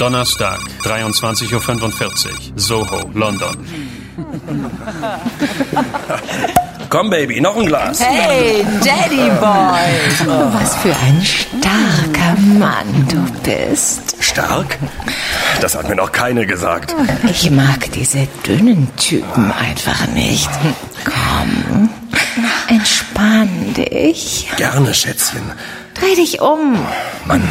Donnerstag, 23.45 Uhr, Soho, London. Komm, Baby, noch ein Glas. Hey, Daddy Boy. Oh, was für ein starker Mann du bist. Stark? Das hat mir noch keine gesagt. Ich mag diese dünnen Typen einfach nicht. Komm, entspann dich. Gerne, Schätzchen. Dreh dich um. Mann,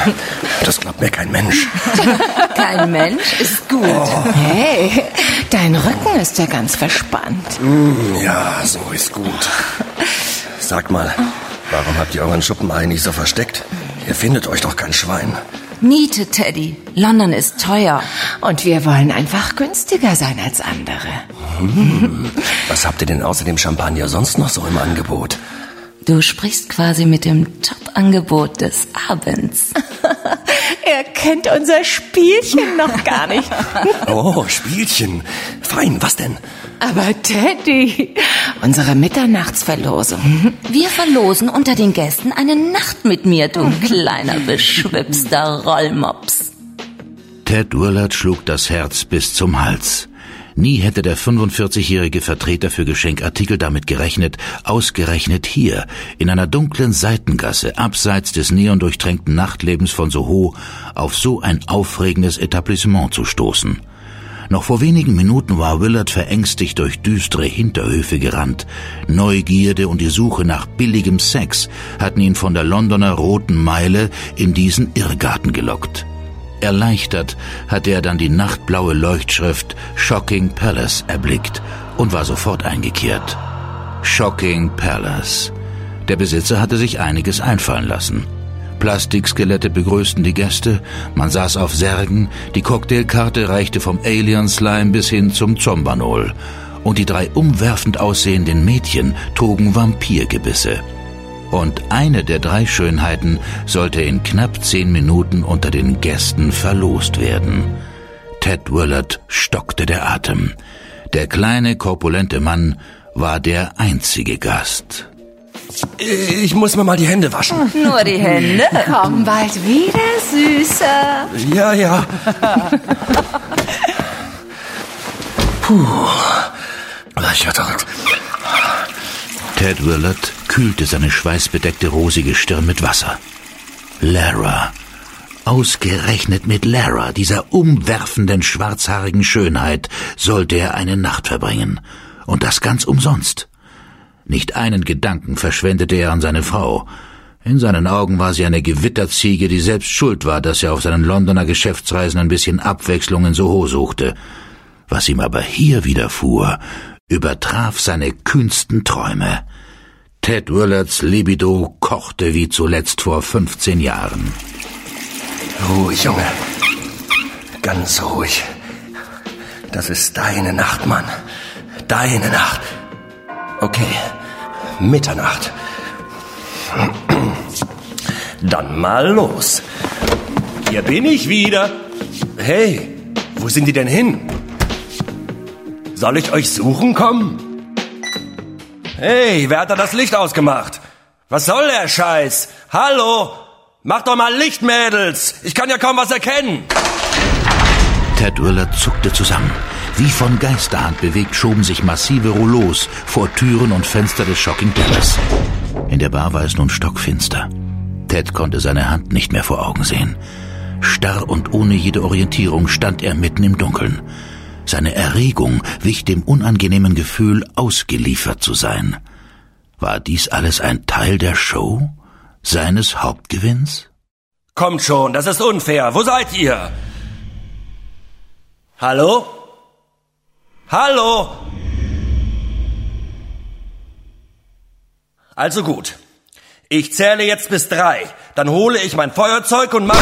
das glaubt mir kein Mensch. Kein Mensch ist gut. Hey, dein Rücken ist ja ganz verspannt. Ja, so ist gut. Sag mal, warum habt ihr euren Schuppen eigentlich so versteckt? Ihr findet euch doch kein Schwein. Miete, Teddy. London ist teuer. Und wir wollen einfach günstiger sein als andere. Was habt ihr denn außer dem Champagner sonst noch so im Angebot? Du sprichst quasi mit dem Top-Angebot des Abends. Er kennt unser Spielchen noch gar nicht. Oh, Spielchen. Fein, was denn? Aber Teddy, unsere Mitternachtsverlosung. Wir verlosen unter den Gästen eine Nacht mit mir, du kleiner beschwipster Rollmops. Ted Willard schlug das Herz bis zum Hals. Nie hätte der 45-jährige Vertreter für Geschenkartikel damit gerechnet, ausgerechnet hier, in einer dunklen Seitengasse, abseits des neondurchtränkten Nachtlebens von Soho, auf so ein aufregendes Etablissement zu stoßen. Noch vor wenigen Minuten war Willard verängstigt durch düstere Hinterhöfe gerannt. Neugierde und die Suche nach billigem Sex hatten ihn von der Londoner Roten Meile in diesen Irrgarten gelockt. Erleichtert hatte er dann die nachtblaue Leuchtschrift Shocking Palace erblickt und war sofort eingekehrt. Shocking Palace. Der Besitzer hatte sich einiges einfallen lassen. Plastikskelette begrüßten die Gäste, man saß auf Särgen, die Cocktailkarte reichte vom Alien Slime bis hin zum Zombanol. Und die drei umwerfend aussehenden Mädchen trugen Vampirgebisse. Und eine der drei Schönheiten sollte in knapp zehn Minuten unter den Gästen verlost werden. Ted Willard stockte der Atem. Der kleine, korpulente Mann war der einzige Gast. Ich muss mir mal die Hände waschen. Nur die Hände. Komm bald wieder, Süßer. Ja, ja. Puh. Ich hatte Ted Willard kühlte seine schweißbedeckte rosige Stirn mit Wasser. Lara. Ausgerechnet mit Lara, dieser umwerfenden schwarzhaarigen Schönheit, sollte er eine Nacht verbringen. Und das ganz umsonst. Nicht einen Gedanken verschwendete er an seine Frau. In seinen Augen war sie eine Gewitterziege, die selbst schuld war, dass er auf seinen Londoner Geschäftsreisen ein bisschen Abwechslung in Soho suchte. Was ihm aber hier widerfuhr, übertraf seine kühnsten Träume. Ted Willards Libido kochte wie zuletzt vor 15 Jahren. Ruhig, Junge. Ganz ruhig. Das ist deine Nacht, Mann. Deine Nacht. Okay. Mitternacht. Dann mal los. Hier bin ich wieder. Hey, wo sind die denn hin? Soll ich euch suchen kommen? Hey, wer hat da das Licht ausgemacht? Was soll der Scheiß? Hallo? Mach doch mal Licht, Mädels. Ich kann ja kaum was erkennen. Ted Willard zuckte zusammen. Wie von Geisterhand bewegt schoben sich massive Rouleaus vor Türen und Fenster des Shocking Palace. In der Bar war es nun stockfinster. Ted konnte seine Hand nicht mehr vor Augen sehen. Starr und ohne jede Orientierung stand er mitten im Dunkeln. Seine Erregung wich dem unangenehmen Gefühl, ausgeliefert zu sein. War dies alles ein Teil der Show? Seines Hauptgewinns? Kommt schon, das ist unfair. Wo seid ihr? Hallo? Hallo? Also gut. Ich zähle jetzt bis drei. Dann hole ich mein Feuerzeug und mache...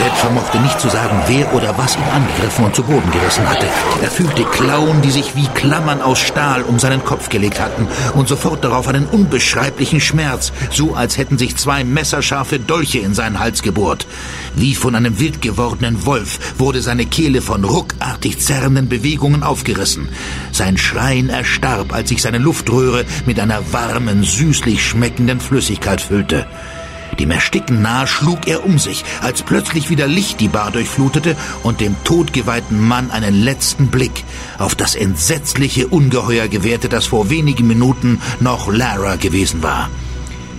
Ted vermochte nicht zu sagen, wer oder was ihn angegriffen und zu Boden gerissen hatte. Er fühlte Klauen, die sich wie Klammern aus Stahl um seinen Kopf gelegt hatten und sofort darauf einen unbeschreiblichen Schmerz, so als hätten sich zwei messerscharfe Dolche in seinen Hals gebohrt. Wie von einem wild gewordenen Wolf wurde seine Kehle von ruckartig zerrenden Bewegungen aufgerissen. Sein Schreien erstarb, als sich seine Luftröhre mit einer warmen, süßlich schmeckenden Flüssigkeit füllte. Dem Ersticken nahe schlug er um sich, als plötzlich wieder Licht die Bar durchflutete und dem todgeweihten Mann einen letzten Blick auf das entsetzliche Ungeheuer gewährte, das vor wenigen Minuten noch Lara gewesen war.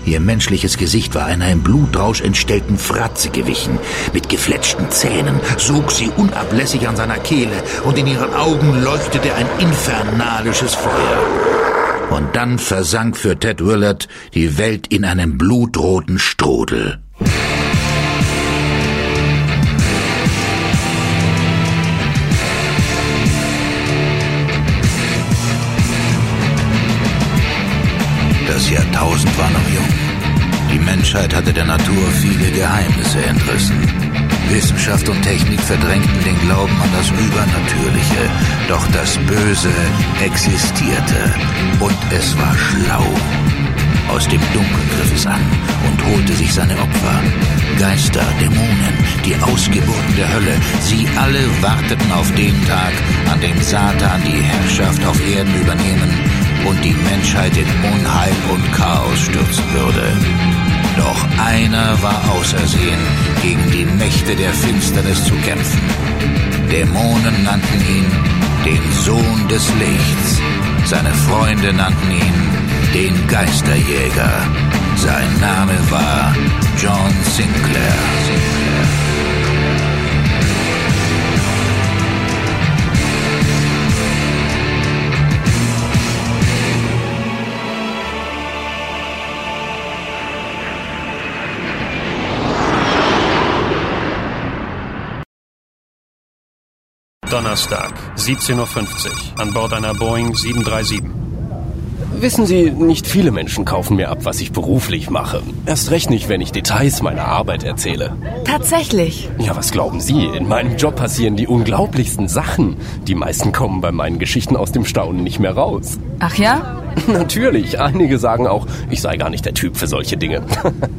Ihr menschliches Gesicht war einer im Blutrausch entstellten Fratze gewichen. Mit gefletschten Zähnen sog sie unablässig an seiner Kehle und in ihren Augen leuchtete ein infernalisches Feuer. Und dann versank für Ted Willard die Welt in einem blutroten Strudel. Das Jahrtausend war noch jung. Die Menschheit hatte der Natur viele Geheimnisse entrissen. Wissenschaft und Technik verdrängten den Glauben an das Übernatürliche, doch das Böse existierte und es war schlau. Aus dem Dunkeln griff es an und holte sich seine Opfer. Geister, Dämonen, die Ausgeburten der Hölle, sie alle warteten auf den Tag, an dem Satan die Herrschaft auf Erden übernehmen und die Menschheit in Unheil und Chaos stürzen würde. Doch einer war ausersehen, gegen die Mächte der Finsternis zu kämpfen. Dämonen nannten ihn den Sohn des Lichts. Seine Freunde nannten ihn den Geisterjäger. Sein Name war John Sinclair. Donnerstag, 17.50 Uhr, an Bord einer Boeing 737. Wissen Sie, nicht viele Menschen kaufen mir ab, was ich beruflich mache. Erst recht nicht, wenn ich Details meiner Arbeit erzähle. Tatsächlich. Ja, was glauben Sie? In meinem Job passieren die unglaublichsten Sachen. Die meisten kommen bei meinen Geschichten aus dem Staunen nicht mehr raus. Ach ja? Natürlich, einige sagen auch, ich sei gar nicht der Typ für solche Dinge.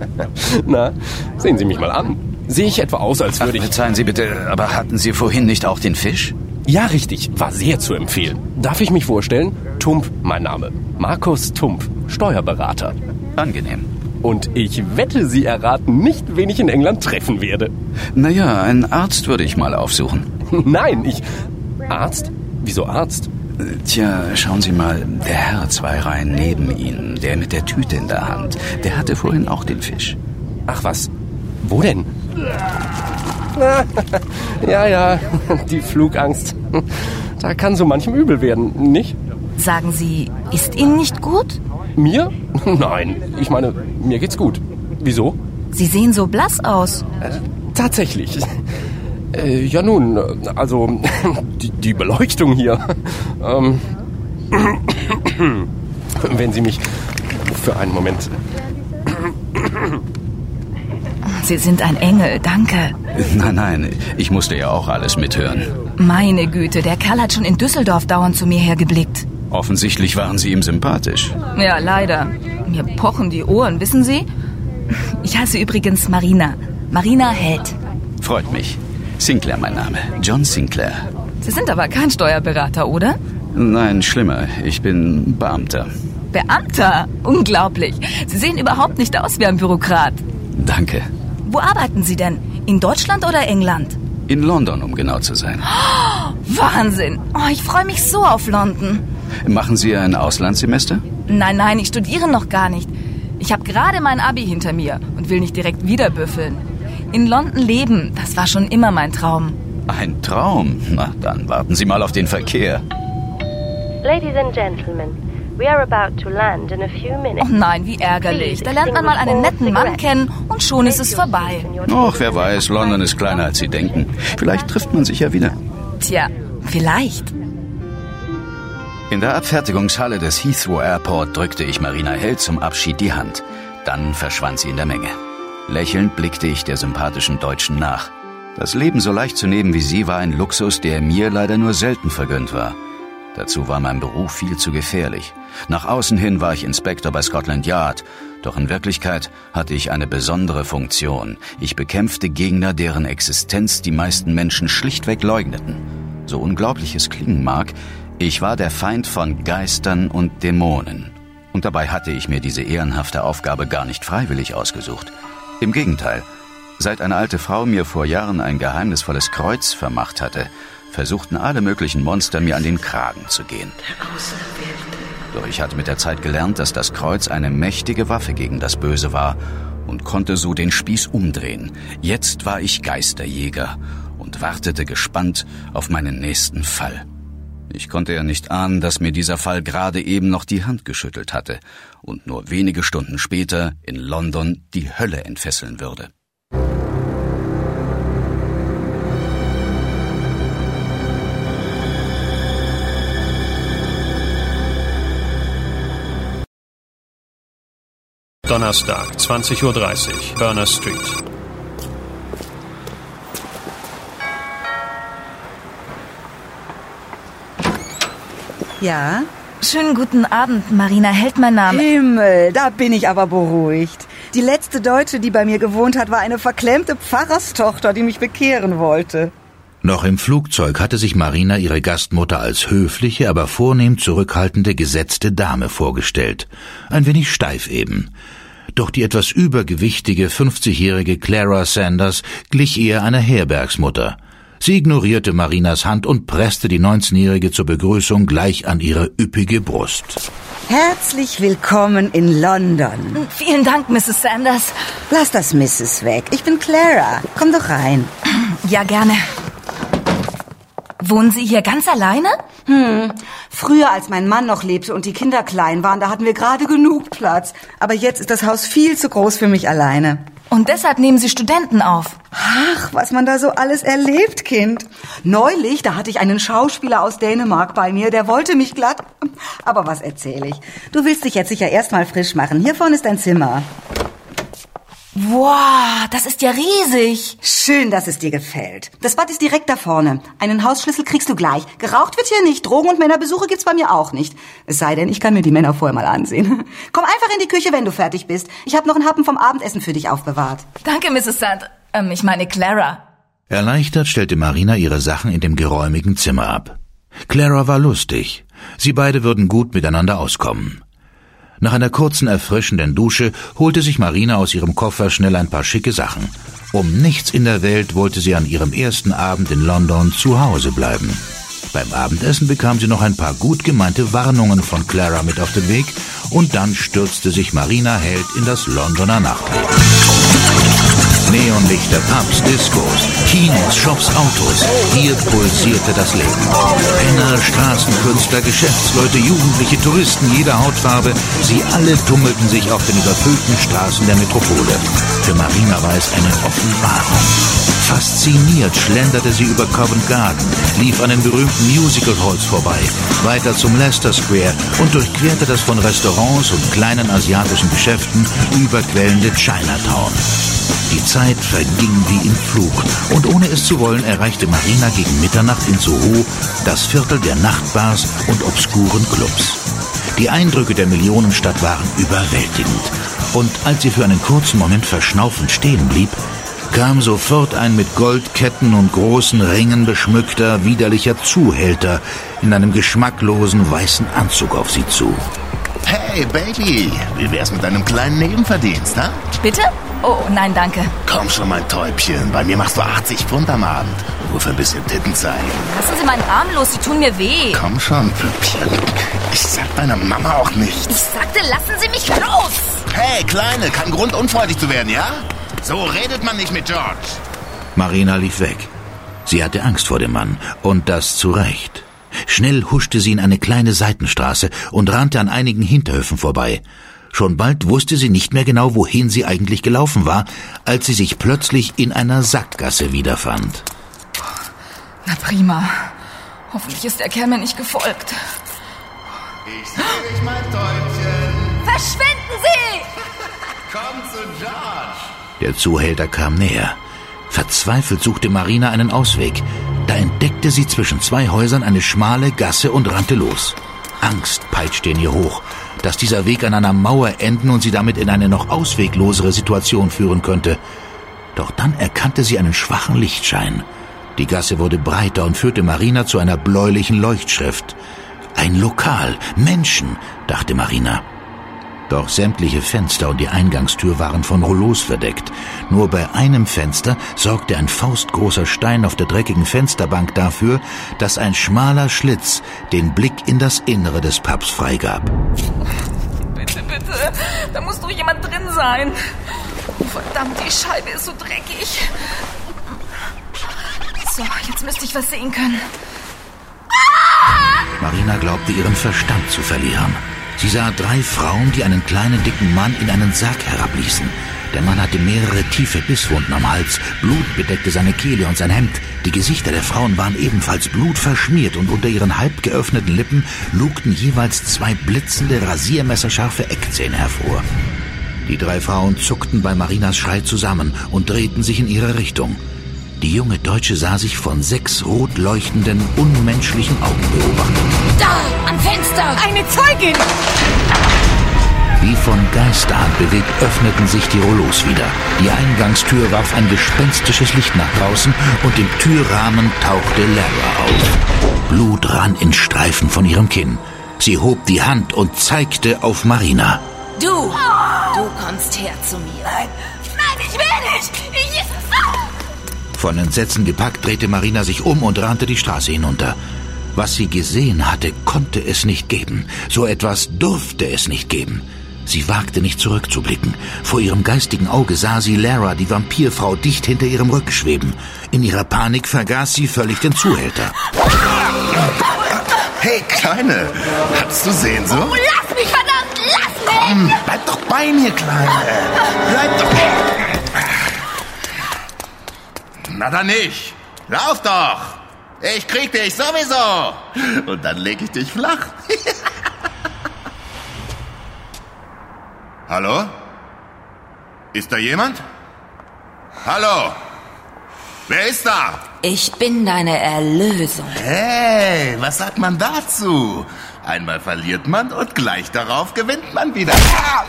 Na, sehen Sie mich mal an. Sehe ich etwa aus, als würde ich... Verzeihen Sie bitte, aber hatten Sie vorhin nicht auch den Fisch? Ja, richtig. War sehr zu empfehlen. Darf ich mich vorstellen? Tump, mein Name. Markus Tump, Steuerberater. Angenehm. Und ich wette, Sie erraten nicht, wen ich in England treffen werde. Naja, einen Arzt würde ich mal aufsuchen. Nein, ich... Arzt? Wieso Arzt? Tja, schauen Sie mal, der Herr zwei Reihen neben Ihnen, der mit der Tüte in der Hand, der hatte vorhin auch den Fisch. Ach was, wo denn? ja, ja, die Flugangst. Da kann so manchem übel werden, nicht? Sagen Sie, ist Ihnen nicht gut? Mir? Nein, ich meine, mir geht's gut. Wieso? Sie sehen so blass aus. Äh, tatsächlich. Äh, ja nun, also die, die Beleuchtung hier. Ähm, wenn Sie mich für einen Moment Sie sind ein Engel, danke. Nein, nein, ich musste ja auch alles mithören. Meine Güte, der Kerl hat schon in Düsseldorf dauernd zu mir hergeblickt. Offensichtlich waren Sie ihm sympathisch. Ja, leider. Mir pochen die Ohren, wissen Sie? Ich heiße übrigens Marina. Marina Held. Freut mich. Sinclair mein Name. John Sinclair. Sie sind aber kein Steuerberater, oder? Nein, schlimmer. Ich bin Beamter. Beamter? Unglaublich. Sie sehen überhaupt nicht aus wie ein Bürokrat. Danke. Wo arbeiten Sie denn? In Deutschland oder England? In London, um genau zu sein. Oh, Wahnsinn. Oh, ich freue mich so auf London. Machen Sie ein Auslandssemester? Nein, nein, ich studiere noch gar nicht. Ich habe gerade mein Abi hinter mir und will nicht direkt wieder büffeln. In London leben, das war schon immer mein Traum. Ein Traum? Na, dann warten Sie mal auf den Verkehr. Ladies and Gentlemen, we are about to land in a few minutes. Oh nein, wie ärgerlich. Da lernt man mal einen netten Mann kennen und schon ist es vorbei. Och, wer weiß, London ist kleiner als Sie denken. Vielleicht trifft man sich ja wieder. Tja, vielleicht. In der Abfertigungshalle des Heathrow Airport drückte ich Marina Held zum Abschied die Hand. Dann verschwand sie in der Menge. Lächelnd blickte ich der sympathischen Deutschen nach. Das Leben so leicht zu nehmen wie sie war ein Luxus, der mir leider nur selten vergönnt war. Dazu war mein Beruf viel zu gefährlich. Nach außen hin war ich Inspektor bei Scotland Yard, doch in Wirklichkeit hatte ich eine besondere Funktion. Ich bekämpfte Gegner, deren Existenz die meisten Menschen schlichtweg leugneten. So unglaublich es klingen mag, ich war der Feind von Geistern und Dämonen. Und dabei hatte ich mir diese ehrenhafte Aufgabe gar nicht freiwillig ausgesucht. Im Gegenteil, seit eine alte Frau mir vor Jahren ein geheimnisvolles Kreuz vermacht hatte, versuchten alle möglichen Monster mir an den Kragen zu gehen. Doch ich hatte mit der Zeit gelernt, dass das Kreuz eine mächtige Waffe gegen das Böse war und konnte so den Spieß umdrehen. Jetzt war ich Geisterjäger und wartete gespannt auf meinen nächsten Fall. Ich konnte ja nicht ahnen, dass mir dieser Fall gerade eben noch die Hand geschüttelt hatte und nur wenige Stunden später in London die Hölle entfesseln würde. Donnerstag, 20.30 Uhr, Burner Street. Ja? Schönen guten Abend, Marina Held mein Name. Himmel, da bin ich aber beruhigt. Die letzte Deutsche, die bei mir gewohnt hat, war eine verklemmte Pfarrerstochter, die mich bekehren wollte. Noch im Flugzeug hatte sich Marina ihre Gastmutter als höfliche, aber vornehm zurückhaltende, gesetzte Dame vorgestellt. Ein wenig steif eben. Doch die etwas übergewichtige 50-jährige Clara Sanders glich eher einer Herbergsmutter. Sie ignorierte Marinas Hand und presste die 19-Jährige zur Begrüßung gleich an ihre üppige Brust. Herzlich willkommen in London. Vielen Dank, Mrs. Sanders. Lass das Mrs. weg. Ich bin Clara. Komm doch rein. Ja, gerne. Wohnen Sie hier ganz alleine? Hm. Früher, als mein Mann noch lebte und die Kinder klein waren, da hatten wir gerade genug Platz. Aber jetzt ist das Haus viel zu groß für mich alleine. Und deshalb nehmen Sie Studenten auf. Ach, was man da so alles erlebt, Kind. Neulich, da hatte ich einen Schauspieler aus Dänemark bei mir, der wollte mich glatt. Aber was erzähle ich? Du willst dich jetzt sicher erstmal frisch machen. Hier vorne ist dein Zimmer. Wow, das ist ja riesig. Schön, dass es dir gefällt. Das Bad ist direkt da vorne. Einen Hausschlüssel kriegst du gleich. Geraucht wird hier nicht. Drogen und Männerbesuche gibt's bei mir auch nicht. Es sei denn, ich kann mir die Männer vorher mal ansehen. Komm einfach in die Küche, wenn du fertig bist. Ich habe noch einen Happen vom Abendessen für dich aufbewahrt. Danke, Mrs. Sand. Ähm, ich meine Clara. Erleichtert stellte Marina ihre Sachen in dem geräumigen Zimmer ab. Clara war lustig. Sie beide würden gut miteinander auskommen. Nach einer kurzen erfrischenden Dusche holte sich Marina aus ihrem Koffer schnell ein paar schicke Sachen. Um nichts in der Welt wollte sie an ihrem ersten Abend in London zu Hause bleiben. Beim Abendessen bekam sie noch ein paar gut gemeinte Warnungen von Clara mit auf den Weg und dann stürzte sich Marina Held in das Londoner Nachtleben. Neonlichter, Pubs, Discos, Kinos, Shops, Autos. Hier pulsierte das Leben. Penner, Straßenkünstler, Geschäftsleute, Jugendliche, Touristen jeder Hautfarbe, sie alle tummelten sich auf den überfüllten Straßen der Metropole. Für Marina war es eine Offenbarung. Fasziniert schlenderte sie über Covent Garden, lief an den berühmten Musical Halls vorbei, weiter zum Leicester Square und durchquerte das von Restaurants und kleinen asiatischen Geschäften überquellende Chinatown. Die Zeit verging wie im Flug und ohne es zu wollen erreichte Marina gegen Mitternacht in Soho das Viertel der Nachtbars und obskuren Clubs. Die Eindrücke der Millionenstadt waren überwältigend und als sie für einen kurzen Moment verschnaufend stehen blieb, kam sofort ein mit Goldketten und großen Ringen beschmückter, widerlicher Zuhälter in einem geschmacklosen weißen Anzug auf sie zu. Hey, Baby, wie wär's mit einem kleinen Nebenverdienst, ha? Bitte? Oh, nein, danke. Komm schon, mein Täubchen. Bei mir machst du 80 Pfund am Abend. Nur für ein bisschen Titten zeigen. Lassen Sie meinen Arm los, Sie tun mir weh. Komm schon, Püppchen. Ich sag deiner Mama auch nichts. Ich sagte, lassen Sie mich los! Hey, Kleine, kein Grund, unfreundlich zu werden, ja? So redet man nicht mit George. Marina lief weg. Sie hatte Angst vor dem Mann. Und das zu Recht. Schnell huschte sie in eine kleine Seitenstraße und rannte an einigen Hinterhöfen vorbei. Schon bald wusste sie nicht mehr genau, wohin sie eigentlich gelaufen war, als sie sich plötzlich in einer Sackgasse wiederfand. Na prima. Hoffentlich ist der Kerl mir nicht gefolgt. Ich sehe dich, mein Täubchen. Verschwinden Sie! Komm zu George. Der Zuhälter kam näher. Verzweifelt suchte Marina einen Ausweg. Da entdeckte sie zwischen zwei Häusern eine schmale Gasse und rannte los. Angst peitschte in ihr hoch, dass dieser Weg an einer Mauer enden und sie damit in eine noch ausweglosere Situation führen könnte. Doch dann erkannte sie einen schwachen Lichtschein. Die Gasse wurde breiter und führte Marina zu einer bläulichen Leuchtschrift. Ein Lokal, Menschen, dachte Marina. Doch sämtliche Fenster und die Eingangstür waren von Rollos verdeckt. Nur bei einem Fenster sorgte ein faustgroßer Stein auf der dreckigen Fensterbank dafür, dass ein schmaler Schlitz den Blick in das Innere des Pubs freigab. Bitte, bitte. Da muss doch jemand drin sein. Oh, verdammt, die Scheibe ist so dreckig. So, jetzt müsste ich was sehen können. Marina glaubte ihren Verstand zu verlieren. Sie sah drei Frauen, die einen kleinen dicken Mann in einen Sarg herabließen. Der Mann hatte mehrere tiefe Bisswunden am Hals, Blut bedeckte seine Kehle und sein Hemd. Die Gesichter der Frauen waren ebenfalls blutverschmiert und unter ihren halb geöffneten Lippen lugten jeweils zwei blitzende, rasiermesserscharfe Eckzähne hervor. Die drei Frauen zuckten bei Marinas Schrei zusammen und drehten sich in ihre Richtung. Die junge Deutsche sah sich von sechs rot leuchtenden, unmenschlichen Augen beobachtet. Da, am Fenster! Eine Zeugin! Wie von Geisterhand bewegt öffneten sich die Rollos wieder. Die Eingangstür warf ein gespenstisches Licht nach draußen und im Türrahmen tauchte Lara auf. Blut rann in Streifen von ihrem Kinn. Sie hob die Hand und zeigte auf Marina. Du, du kommst her zu mir. Nein, nein, ich will nicht! Ich... Von Entsetzen gepackt drehte Marina sich um und rannte die Straße hinunter. Was sie gesehen hatte, konnte es nicht geben. So etwas durfte es nicht geben. Sie wagte nicht zurückzublicken. Vor ihrem geistigen Auge sah sie Lara, die Vampirfrau, dicht hinter ihrem Rücken schweben. In ihrer Panik vergaß sie völlig den Zuhälter. Hey, Kleine, hast du Sehnsucht? Oh, lass mich, verdammt, lass mich! Komm, bleib doch bei mir, Kleine. Bleib doch... Na dann nicht. Lauf doch. Ich krieg dich sowieso. Und dann leg ich dich flach. Hallo? Ist da jemand? Hallo? Wer ist da? Ich bin deine Erlösung. Hey, was sagt man dazu? Einmal verliert man und gleich darauf gewinnt man wieder. Ah!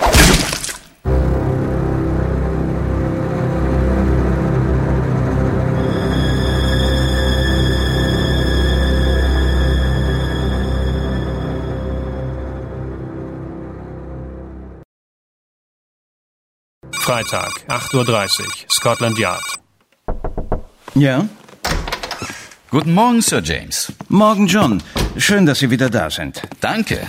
Freitag, 8.30 Uhr, Scotland Yard. Ja? Guten Morgen, Sir James. Morgen, John. Schön, dass Sie wieder da sind. Danke.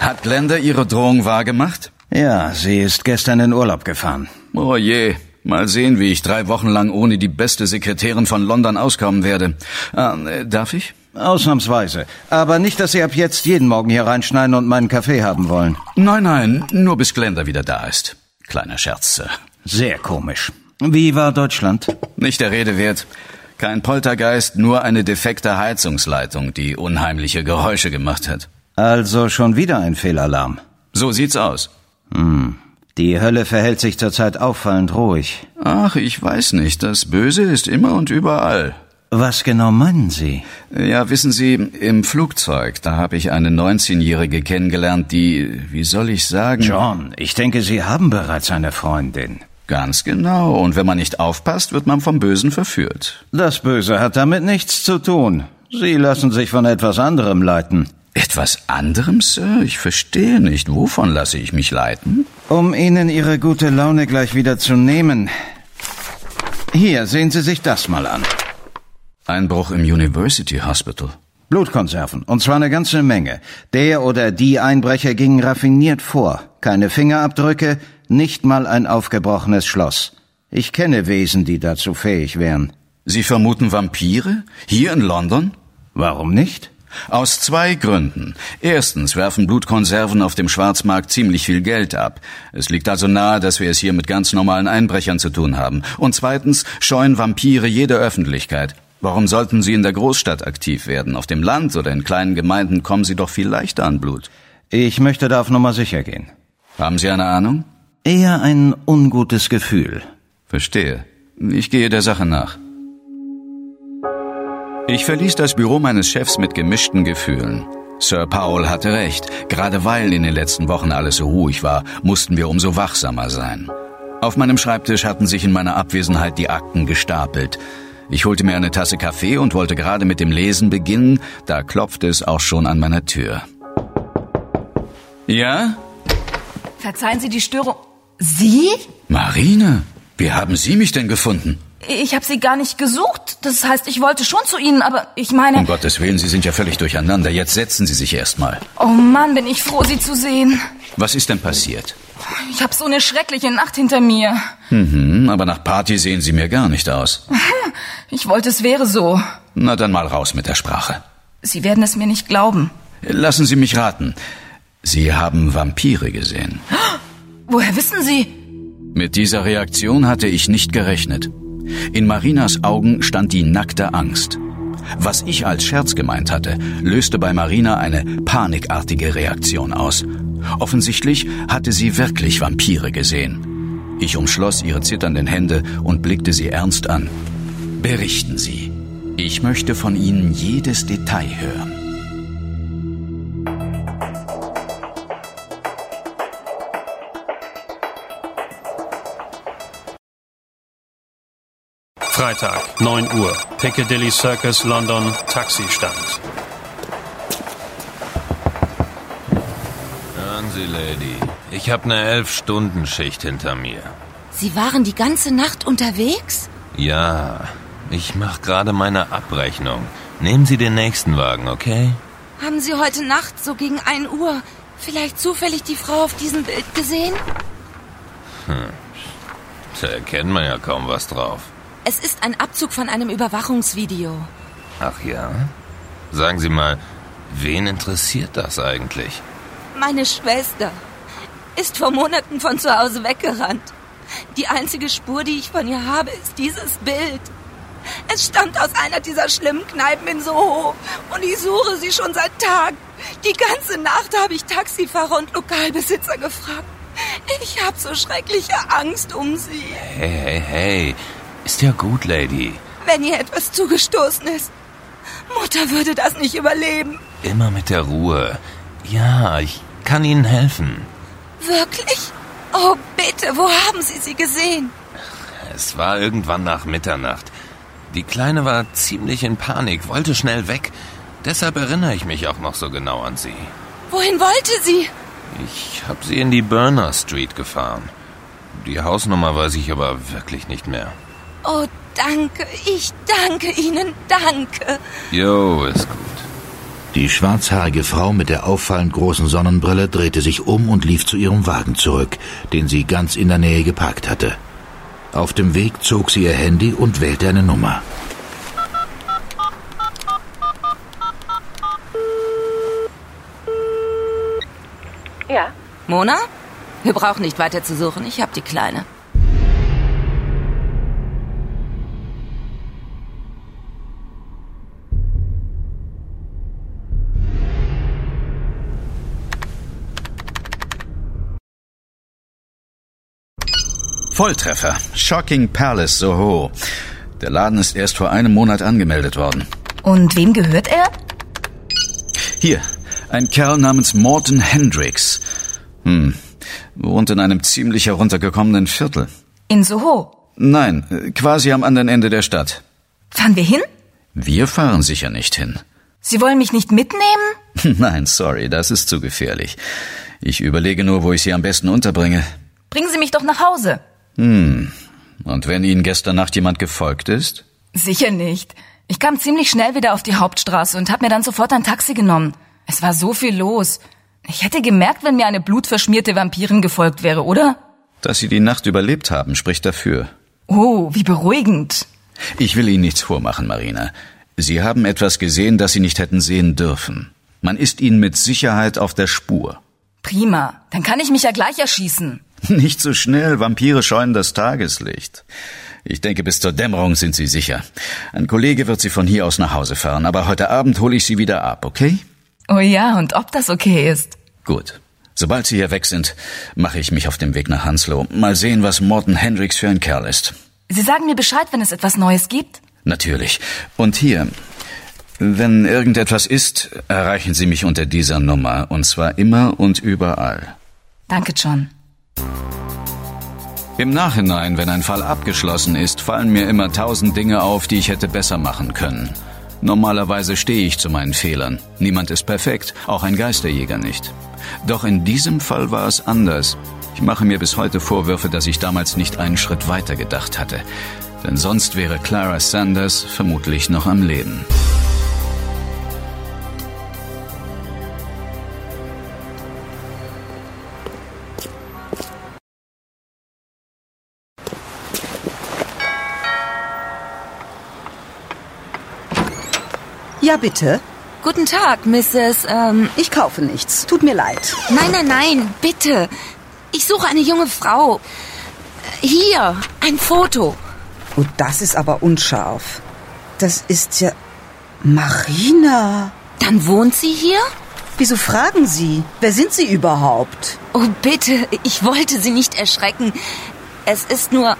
Hat Glenda ihre Drohung wahrgemacht? Ja, sie ist gestern in Urlaub gefahren. Oh je. Mal sehen, wie ich drei Wochen lang ohne die beste Sekretärin von London auskommen werde. Ah, äh, darf ich? Ausnahmsweise. Aber nicht, dass Sie ab jetzt jeden Morgen hier reinschneiden und meinen Kaffee haben wollen. Nein, nein, nur bis Glenda wieder da ist. Kleiner Scherz, Sir. Sehr komisch. Wie war Deutschland? Nicht der Rede wert. Kein Poltergeist, nur eine defekte Heizungsleitung, die unheimliche Geräusche gemacht hat. Also schon wieder ein Fehlalarm. So sieht's aus. Hm. Die Hölle verhält sich zurzeit auffallend ruhig. Ach, ich weiß nicht. Das Böse ist immer und überall. Was genau meinen Sie? Ja, wissen Sie, im Flugzeug, da habe ich eine 19-Jährige kennengelernt, die, wie soll ich sagen? John, ich denke, Sie haben bereits eine Freundin. Ganz genau. Und wenn man nicht aufpasst, wird man vom Bösen verführt. Das Böse hat damit nichts zu tun. Sie lassen sich von etwas anderem leiten. Etwas anderem, Sir? Ich verstehe nicht. Wovon lasse ich mich leiten? Um Ihnen Ihre gute Laune gleich wieder zu nehmen. Hier, sehen Sie sich das mal an. Einbruch im University Hospital. Blutkonserven, und zwar eine ganze Menge. Der oder die Einbrecher gingen raffiniert vor. Keine Fingerabdrücke, nicht mal ein aufgebrochenes Schloss. Ich kenne Wesen, die dazu fähig wären. Sie vermuten Vampire? Hier in London? Warum nicht? Aus zwei Gründen. Erstens werfen Blutkonserven auf dem Schwarzmarkt ziemlich viel Geld ab. Es liegt also nahe, dass wir es hier mit ganz normalen Einbrechern zu tun haben. Und zweitens scheuen Vampire jede Öffentlichkeit. Warum sollten Sie in der Großstadt aktiv werden? Auf dem Land oder in kleinen Gemeinden kommen Sie doch viel leichter an Blut. Ich möchte da auf Nummer sicher gehen. Haben Sie eine Ahnung? Eher ein ungutes Gefühl. Verstehe. Ich gehe der Sache nach. Ich verließ das Büro meines Chefs mit gemischten Gefühlen. Sir Paul hatte recht. Gerade weil in den letzten Wochen alles so ruhig war, mussten wir umso wachsamer sein. Auf meinem Schreibtisch hatten sich in meiner Abwesenheit die Akten gestapelt. Ich holte mir eine Tasse Kaffee und wollte gerade mit dem Lesen beginnen, da klopfte es auch schon an meiner Tür. Ja? Verzeihen Sie die Störung. Sie? Marine, wie haben Sie mich denn gefunden? Ich habe Sie gar nicht gesucht. Das heißt, ich wollte schon zu Ihnen, aber ich meine... Um Gottes Willen, Sie sind ja völlig durcheinander. Jetzt setzen Sie sich erstmal. Oh Mann, bin ich froh, Sie zu sehen. Was ist denn passiert? Ich habe so eine schreckliche Nacht hinter mir. Mhm, aber nach Party sehen Sie mir gar nicht aus. Ich wollte, es wäre so. Na dann mal raus mit der Sprache. Sie werden es mir nicht glauben. Lassen Sie mich raten. Sie haben Vampire gesehen. Woher wissen Sie? Mit dieser Reaktion hatte ich nicht gerechnet. In Marinas Augen stand die nackte Angst. Was ich als Scherz gemeint hatte, löste bei Marina eine panikartige Reaktion aus. Offensichtlich hatte sie wirklich Vampire gesehen. Ich umschloss ihre zitternden Hände und blickte sie ernst an. Berichten Sie. Ich möchte von Ihnen jedes Detail hören. Freitag, 9 Uhr. Piccadilly Circus, London, Taxistand. Hören Sie, Lady. Ich habe eine Elf-Stunden-Schicht hinter mir. Sie waren die ganze Nacht unterwegs? Ja, ich mache gerade meine Abrechnung. Nehmen Sie den nächsten Wagen, okay? Haben Sie heute Nacht, so gegen 1 Uhr, vielleicht zufällig die Frau auf diesem Bild gesehen? Hm. Da erkennt man ja kaum was drauf. Es ist ein Abzug von einem Überwachungsvideo. Ach ja? Sagen Sie mal, wen interessiert das eigentlich? Meine Schwester ist vor Monaten von zu Hause weggerannt. Die einzige Spur, die ich von ihr habe, ist dieses Bild. Es stammt aus einer dieser schlimmen Kneipen in Soho und ich suche sie schon seit Tagen. Die ganze Nacht habe ich Taxifahrer und Lokalbesitzer gefragt. Ich habe so schreckliche Angst um sie. Hey, hey, hey. Ist ja gut, Lady. Wenn ihr etwas zugestoßen ist. Mutter würde das nicht überleben. Immer mit der Ruhe. Ja, ich kann Ihnen helfen. Wirklich? Oh, bitte, wo haben Sie sie gesehen? Es war irgendwann nach Mitternacht. Die Kleine war ziemlich in Panik, wollte schnell weg. Deshalb erinnere ich mich auch noch so genau an sie. Wohin wollte sie? Ich habe sie in die Burner Street gefahren. Die Hausnummer weiß ich aber wirklich nicht mehr. Oh, danke. Ich danke Ihnen. Danke. Jo, ist gut. Die schwarzhaarige Frau mit der auffallend großen Sonnenbrille drehte sich um und lief zu ihrem Wagen zurück, den sie ganz in der Nähe geparkt hatte. Auf dem Weg zog sie ihr Handy und wählte eine Nummer. Ja. Mona? Wir brauchen nicht weiter zu suchen. Ich habe die Kleine. Volltreffer. Shocking Palace Soho. Der Laden ist erst vor einem Monat angemeldet worden. Und wem gehört er? Hier, ein Kerl namens Morton Hendricks. Hm, wohnt in einem ziemlich heruntergekommenen Viertel. In Soho? Nein, quasi am anderen Ende der Stadt. Fahren wir hin? Wir fahren sicher nicht hin. Sie wollen mich nicht mitnehmen? Nein, sorry, das ist zu gefährlich. Ich überlege nur, wo ich Sie am besten unterbringe. Bringen Sie mich doch nach Hause. Hm. Und wenn Ihnen gestern Nacht jemand gefolgt ist? Sicher nicht. Ich kam ziemlich schnell wieder auf die Hauptstraße und habe mir dann sofort ein Taxi genommen. Es war so viel los. Ich hätte gemerkt, wenn mir eine blutverschmierte Vampirin gefolgt wäre, oder? Dass Sie die Nacht überlebt haben, spricht dafür. Oh, wie beruhigend. Ich will Ihnen nichts vormachen, Marina. Sie haben etwas gesehen, das Sie nicht hätten sehen dürfen. Man ist Ihnen mit Sicherheit auf der Spur. Prima. Dann kann ich mich ja gleich erschießen. Nicht so schnell. Vampire scheuen das Tageslicht. Ich denke, bis zur Dämmerung sind Sie sicher. Ein Kollege wird Sie von hier aus nach Hause fahren, aber heute Abend hole ich Sie wieder ab, okay? Oh ja, und ob das okay ist? Gut. Sobald Sie hier weg sind, mache ich mich auf den Weg nach Hanslow. Mal sehen, was Morton Hendricks für ein Kerl ist. Sie sagen mir Bescheid, wenn es etwas Neues gibt? Natürlich. Und hier, wenn irgendetwas ist, erreichen Sie mich unter dieser Nummer, und zwar immer und überall. Danke, John. Im Nachhinein, wenn ein Fall abgeschlossen ist, fallen mir immer tausend Dinge auf, die ich hätte besser machen können. Normalerweise stehe ich zu meinen Fehlern. Niemand ist perfekt, auch ein Geisterjäger nicht. Doch in diesem Fall war es anders. Ich mache mir bis heute Vorwürfe, dass ich damals nicht einen Schritt weiter gedacht hatte. Denn sonst wäre Clara Sanders vermutlich noch am Leben. Ja, bitte. Guten Tag, Mrs. Ähm ich kaufe nichts. Tut mir leid. Nein, nein, nein, bitte. Ich suche eine junge Frau. Hier, ein Foto. Oh, das ist aber unscharf. Das ist ja Marina. Dann wohnt sie hier? Wieso fragen Sie? Wer sind Sie überhaupt? Oh, bitte, ich wollte Sie nicht erschrecken. Es ist nur.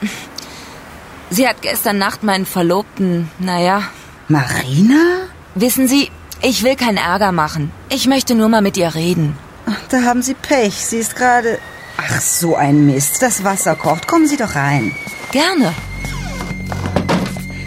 Sie hat gestern Nacht meinen Verlobten, naja. Marina? Wissen Sie, ich will keinen Ärger machen. Ich möchte nur mal mit ihr reden. Da haben Sie Pech. Sie ist gerade. Ach, so ein Mist. Das Wasser kocht. Kommen Sie doch rein. Gerne.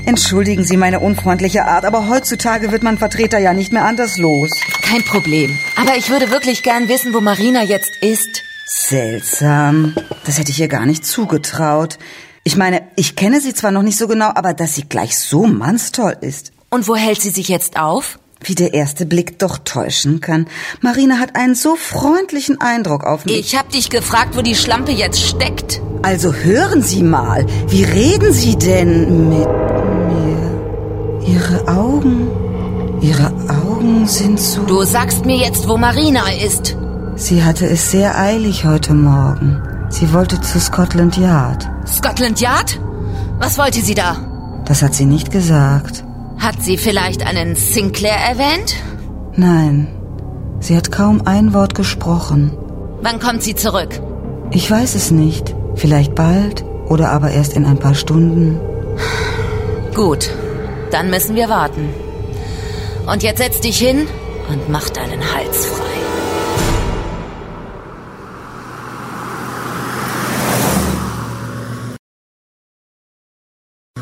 Entschuldigen Sie meine unfreundliche Art, aber heutzutage wird man Vertreter ja nicht mehr anders los. Kein Problem. Aber ich würde wirklich gern wissen, wo Marina jetzt ist. Seltsam. Das hätte ich ihr gar nicht zugetraut. Ich meine, ich kenne sie zwar noch nicht so genau, aber dass sie gleich so mannstoll ist. Und wo hält sie sich jetzt auf? Wie der erste Blick doch täuschen kann. Marina hat einen so freundlichen Eindruck auf mich. Ich hab dich gefragt, wo die Schlampe jetzt steckt. Also hören Sie mal. Wie reden Sie denn mit mir? Ihre Augen. Ihre Augen sind so. Du sagst mir jetzt, wo Marina ist. Sie hatte es sehr eilig heute Morgen. Sie wollte zu Scotland Yard. Scotland Yard? Was wollte sie da? Das hat sie nicht gesagt. Hat sie vielleicht einen Sinclair erwähnt? Nein. Sie hat kaum ein Wort gesprochen. Wann kommt sie zurück? Ich weiß es nicht. Vielleicht bald oder aber erst in ein paar Stunden. Gut, dann müssen wir warten. Und jetzt setz dich hin und mach deinen Hals frei.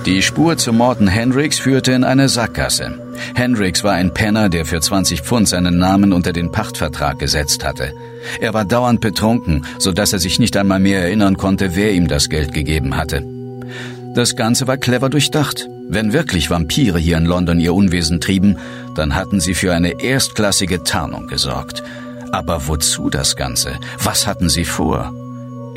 Die Spur zu Morton Hendricks führte in eine Sackgasse. Hendricks war ein Penner, der für 20 Pfund seinen Namen unter den Pachtvertrag gesetzt hatte. Er war dauernd betrunken, so dass er sich nicht einmal mehr erinnern konnte, wer ihm das Geld gegeben hatte. Das Ganze war clever durchdacht. Wenn wirklich Vampire hier in London ihr Unwesen trieben, dann hatten sie für eine erstklassige Tarnung gesorgt. Aber wozu das Ganze? Was hatten sie vor?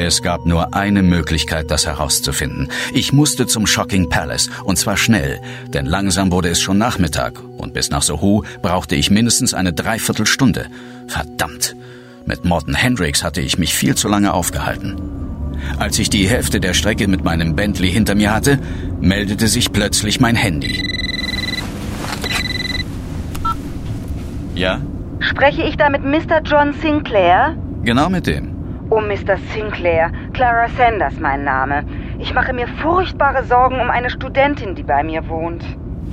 Es gab nur eine Möglichkeit, das herauszufinden. Ich musste zum Shocking Palace, und zwar schnell, denn langsam wurde es schon Nachmittag, und bis nach Soho brauchte ich mindestens eine Dreiviertelstunde. Verdammt! Mit Morton Hendricks hatte ich mich viel zu lange aufgehalten. Als ich die Hälfte der Strecke mit meinem Bentley hinter mir hatte, meldete sich plötzlich mein Handy. Ja? Spreche ich da mit Mr. John Sinclair? Genau mit dem. Oh, Mr. Sinclair, Clara Sanders mein Name. Ich mache mir furchtbare Sorgen um eine Studentin, die bei mir wohnt.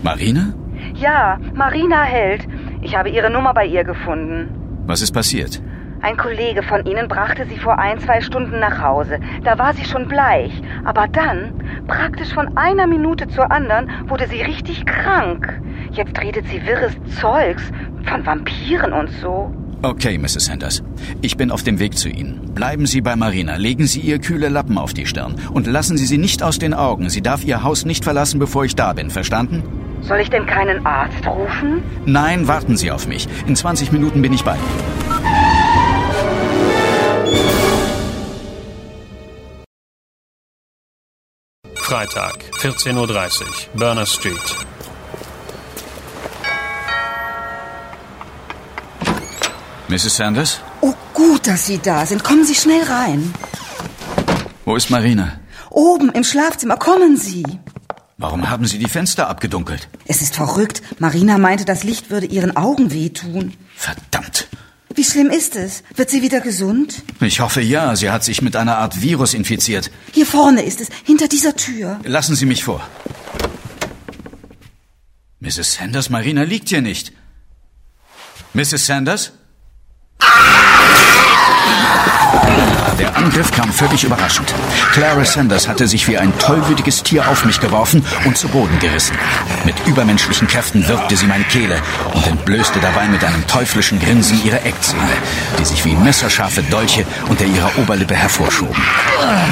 Marina? Ja, Marina Held. Ich habe ihre Nummer bei ihr gefunden. Was ist passiert? Ein Kollege von Ihnen brachte sie vor ein, zwei Stunden nach Hause. Da war sie schon bleich. Aber dann, praktisch von einer Minute zur anderen, wurde sie richtig krank. Jetzt redet sie wirres Zeugs von Vampiren und so. Okay, Mrs. Sanders. Ich bin auf dem Weg zu Ihnen. Bleiben Sie bei Marina, legen Sie ihr kühle Lappen auf die Stirn und lassen Sie sie nicht aus den Augen. Sie darf Ihr Haus nicht verlassen, bevor ich da bin, verstanden? Soll ich denn keinen Arzt rufen? Nein, warten Sie auf mich. In 20 Minuten bin ich bei Ihnen. Freitag, 14.30 Uhr, Burner Street. Mrs. Sanders? Oh, gut, dass Sie da sind. Kommen Sie schnell rein. Wo ist Marina? Oben im Schlafzimmer. Kommen Sie. Warum haben Sie die Fenster abgedunkelt? Es ist verrückt. Marina meinte, das Licht würde ihren Augen wehtun. Verdammt. Wie schlimm ist es? Wird sie wieder gesund? Ich hoffe ja. Sie hat sich mit einer Art Virus infiziert. Hier vorne ist es, hinter dieser Tür. Lassen Sie mich vor. Mrs. Sanders, Marina liegt hier nicht. Mrs. Sanders? Ah! Der Angriff kam völlig überraschend. Clara Sanders hatte sich wie ein tollwütiges Tier auf mich geworfen und zu Boden gerissen. Mit übermenschlichen Kräften wirkte sie meine Kehle und entblößte dabei mit einem teuflischen Grinsen ihre Eckzähne, die sich wie messerscharfe Dolche unter ihrer Oberlippe hervorschoben.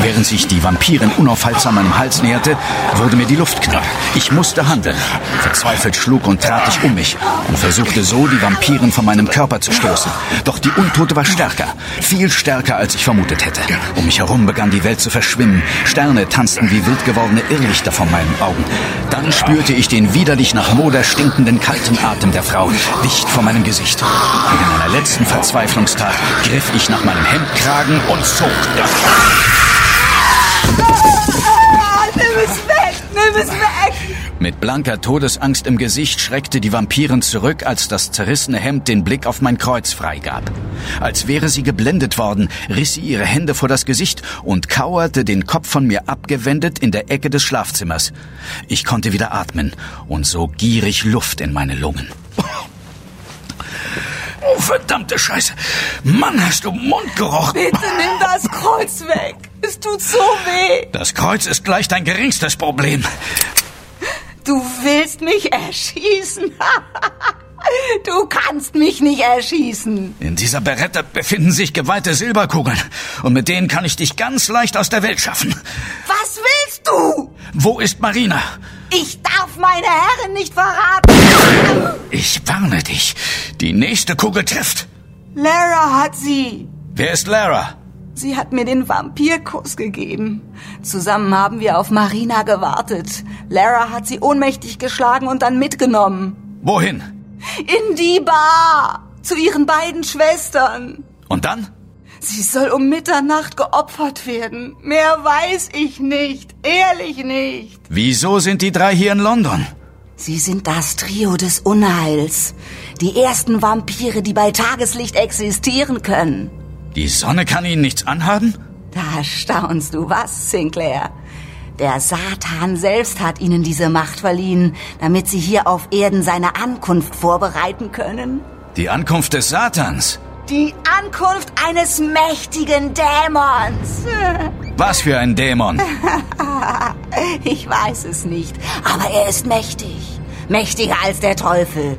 Während sich die Vampirin unaufhaltsam meinem Hals näherte, wurde mir die Luft knapp. Ich musste handeln. Verzweifelt schlug und trat ich um mich und versuchte so, die Vampirin von meinem Körper zu stoßen. Doch die Untote war stärker, viel stärker, als ich vermutet hätte. Um mich herum begann die Welt zu verschwimmen. Sterne tanzten wie wild gewordene Irrlichter vor meinen Augen. Dann spürte ich den widerlich nach Moder stinkenden kalten Atem der Frau dicht vor meinem Gesicht. Und in einer letzten Verzweiflungstat griff ich nach meinem Hemdkragen und zog. nimm es weg! Nimm es weg! Mit blanker Todesangst im Gesicht schreckte die Vampirin zurück, als das zerrissene Hemd den Blick auf mein Kreuz freigab. Als wäre sie geblendet worden, riss sie ihre Hände vor das Gesicht und kauerte den Kopf von mir abgewendet in der Ecke des Schlafzimmers. Ich konnte wieder atmen und so gierig Luft in meine Lungen. Oh, verdammte Scheiße. Mann, hast du Mundgeruch. Bitte nimm das Kreuz weg. Es tut so weh. Das Kreuz ist gleich dein geringstes Problem. Du willst mich erschießen? Du kannst mich nicht erschießen. In dieser Berette befinden sich geweihte Silberkugeln. Und mit denen kann ich dich ganz leicht aus der Welt schaffen. Was willst du? Wo ist Marina? Ich darf meine Herren nicht verraten. Ich warne dich. Die nächste Kugel trifft. Lara hat sie. Wer ist Lara? Sie hat mir den Vampirkuss gegeben. Zusammen haben wir auf Marina gewartet. Lara hat sie ohnmächtig geschlagen und dann mitgenommen. Wohin? In die Bar. Zu ihren beiden Schwestern. Und dann? Sie soll um Mitternacht geopfert werden. Mehr weiß ich nicht. Ehrlich nicht. Wieso sind die drei hier in London? Sie sind das Trio des Unheils. Die ersten Vampire, die bei Tageslicht existieren können. Die Sonne kann ihnen nichts anhaben? Da staunst du was, Sinclair. Der Satan selbst hat ihnen diese Macht verliehen, damit sie hier auf Erden seine Ankunft vorbereiten können. Die Ankunft des Satans? Die Ankunft eines mächtigen Dämons. Was für ein Dämon? ich weiß es nicht, aber er ist mächtig. Mächtiger als der Teufel.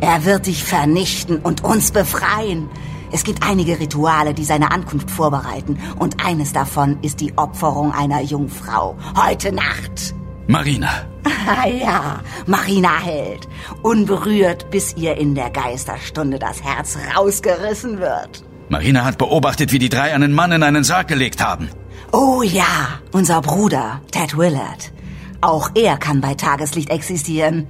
Er wird dich vernichten und uns befreien. Es gibt einige Rituale, die seine Ankunft vorbereiten. Und eines davon ist die Opferung einer Jungfrau. Heute Nacht. Marina. Ah ja, Marina hält. Unberührt, bis ihr in der Geisterstunde das Herz rausgerissen wird. Marina hat beobachtet, wie die drei einen Mann in einen Sarg gelegt haben. Oh ja, unser Bruder, Ted Willard. Auch er kann bei Tageslicht existieren.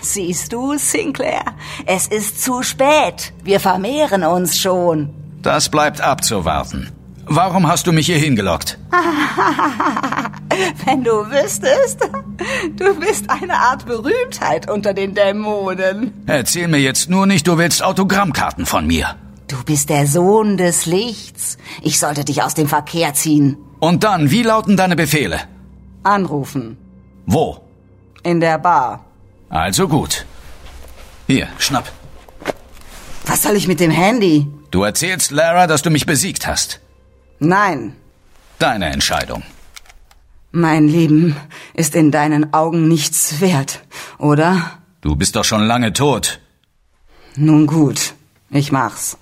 Siehst du, Sinclair? Es ist zu spät. Wir vermehren uns schon. Das bleibt abzuwarten. Warum hast du mich hier hingelockt? Wenn du wüsstest, du bist eine Art Berühmtheit unter den Dämonen. Erzähl mir jetzt nur nicht, du willst Autogrammkarten von mir. Du bist der Sohn des Lichts. Ich sollte dich aus dem Verkehr ziehen. Und dann, wie lauten deine Befehle? Anrufen. Wo? In der Bar. Also gut. Hier, schnapp. Was soll ich mit dem Handy? Du erzählst Lara, dass du mich besiegt hast. Nein. Deine Entscheidung. Mein Leben ist in deinen Augen nichts wert, oder? Du bist doch schon lange tot. Nun gut, ich mach's.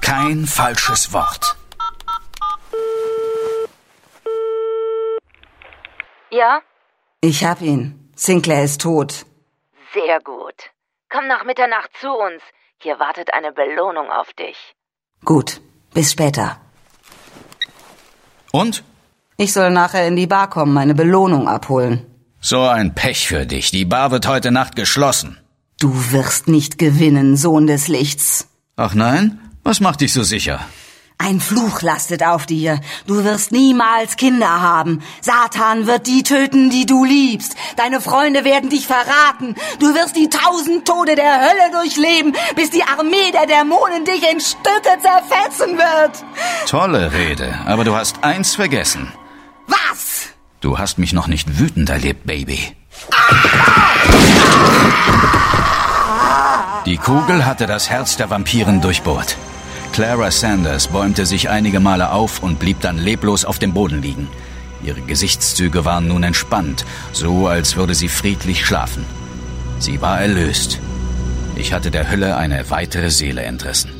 Kein falsches Wort. Ja? Ich hab ihn. Sinclair ist tot. Sehr gut. Komm nach Mitternacht zu uns. Hier wartet eine Belohnung auf dich. Gut, bis später. Und? Ich soll nachher in die Bar kommen, meine Belohnung abholen. So ein Pech für dich. Die Bar wird heute Nacht geschlossen. Du wirst nicht gewinnen, Sohn des Lichts. Ach nein? Was macht dich so sicher? Ein Fluch lastet auf dir. Du wirst niemals Kinder haben. Satan wird die töten, die du liebst. Deine Freunde werden dich verraten. Du wirst die tausend Tode der Hölle durchleben, bis die Armee der Dämonen dich in Stücke zerfetzen wird. Tolle Rede, aber du hast eins vergessen. Was? Du hast mich noch nicht wütend erlebt, Baby. Die Kugel hatte das Herz der Vampiren durchbohrt. Clara Sanders bäumte sich einige Male auf und blieb dann leblos auf dem Boden liegen. Ihre Gesichtszüge waren nun entspannt, so als würde sie friedlich schlafen. Sie war erlöst. Ich hatte der Hölle eine weitere Seele entrissen.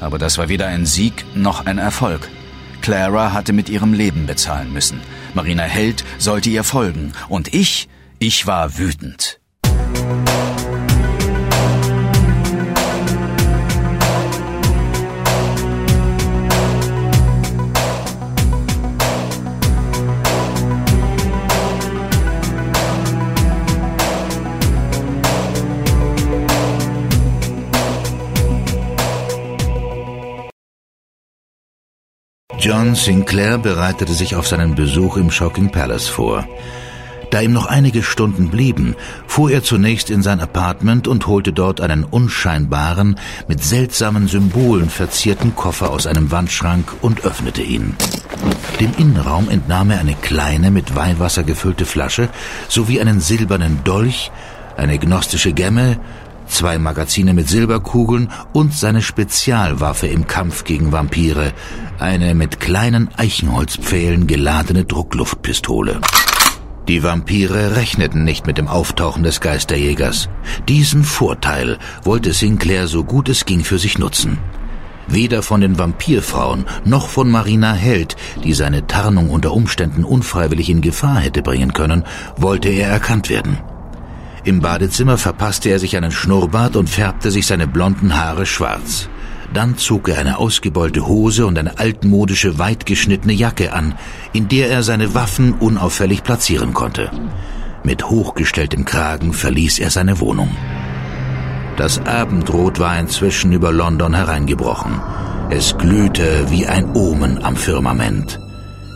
Aber das war weder ein Sieg noch ein Erfolg. Clara hatte mit ihrem Leben bezahlen müssen. Marina Held sollte ihr folgen. Und ich, ich war wütend. John Sinclair bereitete sich auf seinen Besuch im Shocking Palace vor. Da ihm noch einige Stunden blieben, fuhr er zunächst in sein Apartment und holte dort einen unscheinbaren, mit seltsamen Symbolen verzierten Koffer aus einem Wandschrank und öffnete ihn. Dem Innenraum entnahm er eine kleine, mit Weihwasser gefüllte Flasche sowie einen silbernen Dolch, eine gnostische Gemme, zwei Magazine mit Silberkugeln und seine Spezialwaffe im Kampf gegen Vampire, eine mit kleinen Eichenholzpfählen geladene Druckluftpistole. Die Vampire rechneten nicht mit dem Auftauchen des Geisterjägers. Diesen Vorteil wollte Sinclair so gut es ging für sich nutzen. Weder von den Vampirfrauen noch von Marina Held, die seine Tarnung unter Umständen unfreiwillig in Gefahr hätte bringen können, wollte er erkannt werden. Im Badezimmer verpasste er sich einen Schnurrbart und färbte sich seine blonden Haare schwarz. Dann zog er eine ausgebeulte Hose und eine altmodische, weit geschnittene Jacke an, in der er seine Waffen unauffällig platzieren konnte. Mit hochgestelltem Kragen verließ er seine Wohnung. Das Abendrot war inzwischen über London hereingebrochen. Es glühte wie ein Omen am Firmament.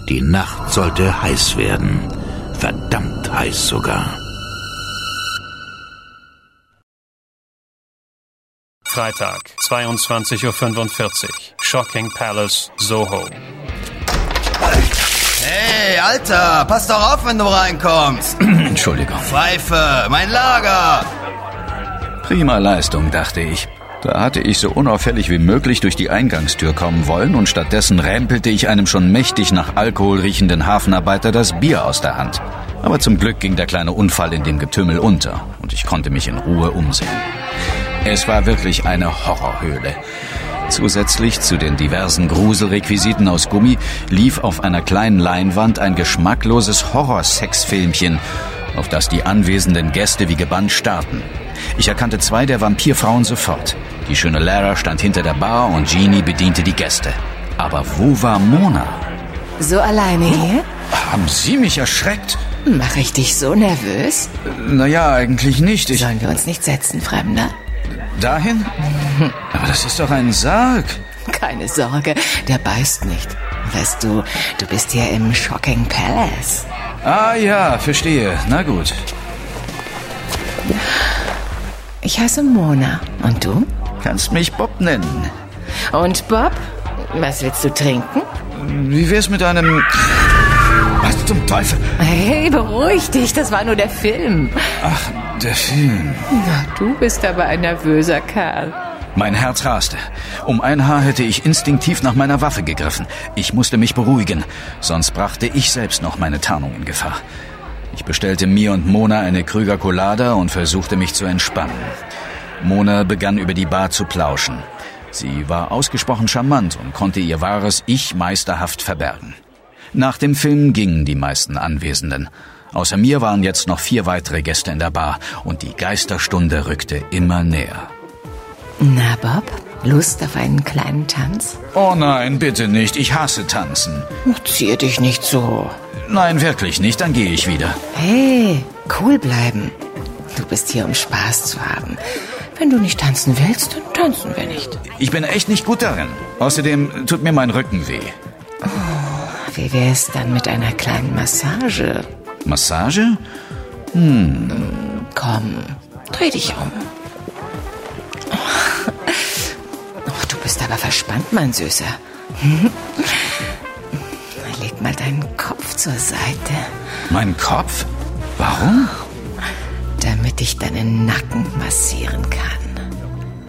Die Nacht sollte heiß werden. Verdammt heiß sogar. Freitag, 22.45 Uhr. Shocking Palace, Soho. Hey, Alter, pass doch auf, wenn du reinkommst. Entschuldigung. Pfeife, mein Lager. Prima Leistung, dachte ich. Da hatte ich so unauffällig wie möglich durch die Eingangstür kommen wollen und stattdessen rempelte ich einem schon mächtig nach Alkohol riechenden Hafenarbeiter das Bier aus der Hand. Aber zum Glück ging der kleine Unfall in dem Getümmel unter und ich konnte mich in Ruhe umsehen. Es war wirklich eine Horrorhöhle. Zusätzlich zu den diversen Gruselrequisiten aus Gummi lief auf einer kleinen Leinwand ein geschmackloses Horrorsexfilmchen, auf das die anwesenden Gäste wie gebannt starrten. Ich erkannte zwei der Vampirfrauen sofort. Die schöne Lara stand hinter der Bar und Jeannie bediente die Gäste. Aber wo war Mona? So alleine hier? Haben Sie mich erschreckt? Mache ich dich so nervös? Naja, eigentlich nicht. Ich Sollen wir uns nicht setzen, Fremder? Dahin? Aber das ist doch ein Sarg. Keine Sorge, der beißt nicht. Weißt du, du bist hier im Shocking Palace. Ah ja, verstehe. Na gut. Ich heiße Mona. Und du? Kannst mich Bob nennen. Und Bob? Was willst du trinken? Wie wär's mit einem... Was zum Teufel? Hey, beruhig dich, das war nur der Film. Ach, der Film. Na, du bist aber ein nervöser Kerl. Mein Herz raste. Um ein Haar hätte ich instinktiv nach meiner Waffe gegriffen. Ich musste mich beruhigen, sonst brachte ich selbst noch meine Tarnung in Gefahr. Ich bestellte mir und Mona eine Krüger Colada und versuchte mich zu entspannen. Mona begann über die Bar zu plauschen. Sie war ausgesprochen charmant und konnte ihr wahres Ich meisterhaft verbergen. Nach dem Film gingen die meisten Anwesenden. Außer mir waren jetzt noch vier weitere Gäste in der Bar und die Geisterstunde rückte immer näher. Na, Bob, Lust auf einen kleinen Tanz? Oh nein, bitte nicht. Ich hasse tanzen. Zieh dich nicht so. Nein, wirklich nicht. Dann gehe ich wieder. Hey, cool bleiben. Du bist hier, um Spaß zu haben. Wenn du nicht tanzen willst, dann tanzen wir nicht. Ich bin echt nicht gut darin. Außerdem tut mir mein Rücken weh. Oh, wie wär's dann mit einer kleinen Massage? Massage? Hm. Komm, dreh dich um. Oh, du bist aber verspannt, mein Süßer. Leg mal deinen Kopf zur Seite. Mein Kopf? Warum? Damit ich deinen Nacken massieren kann.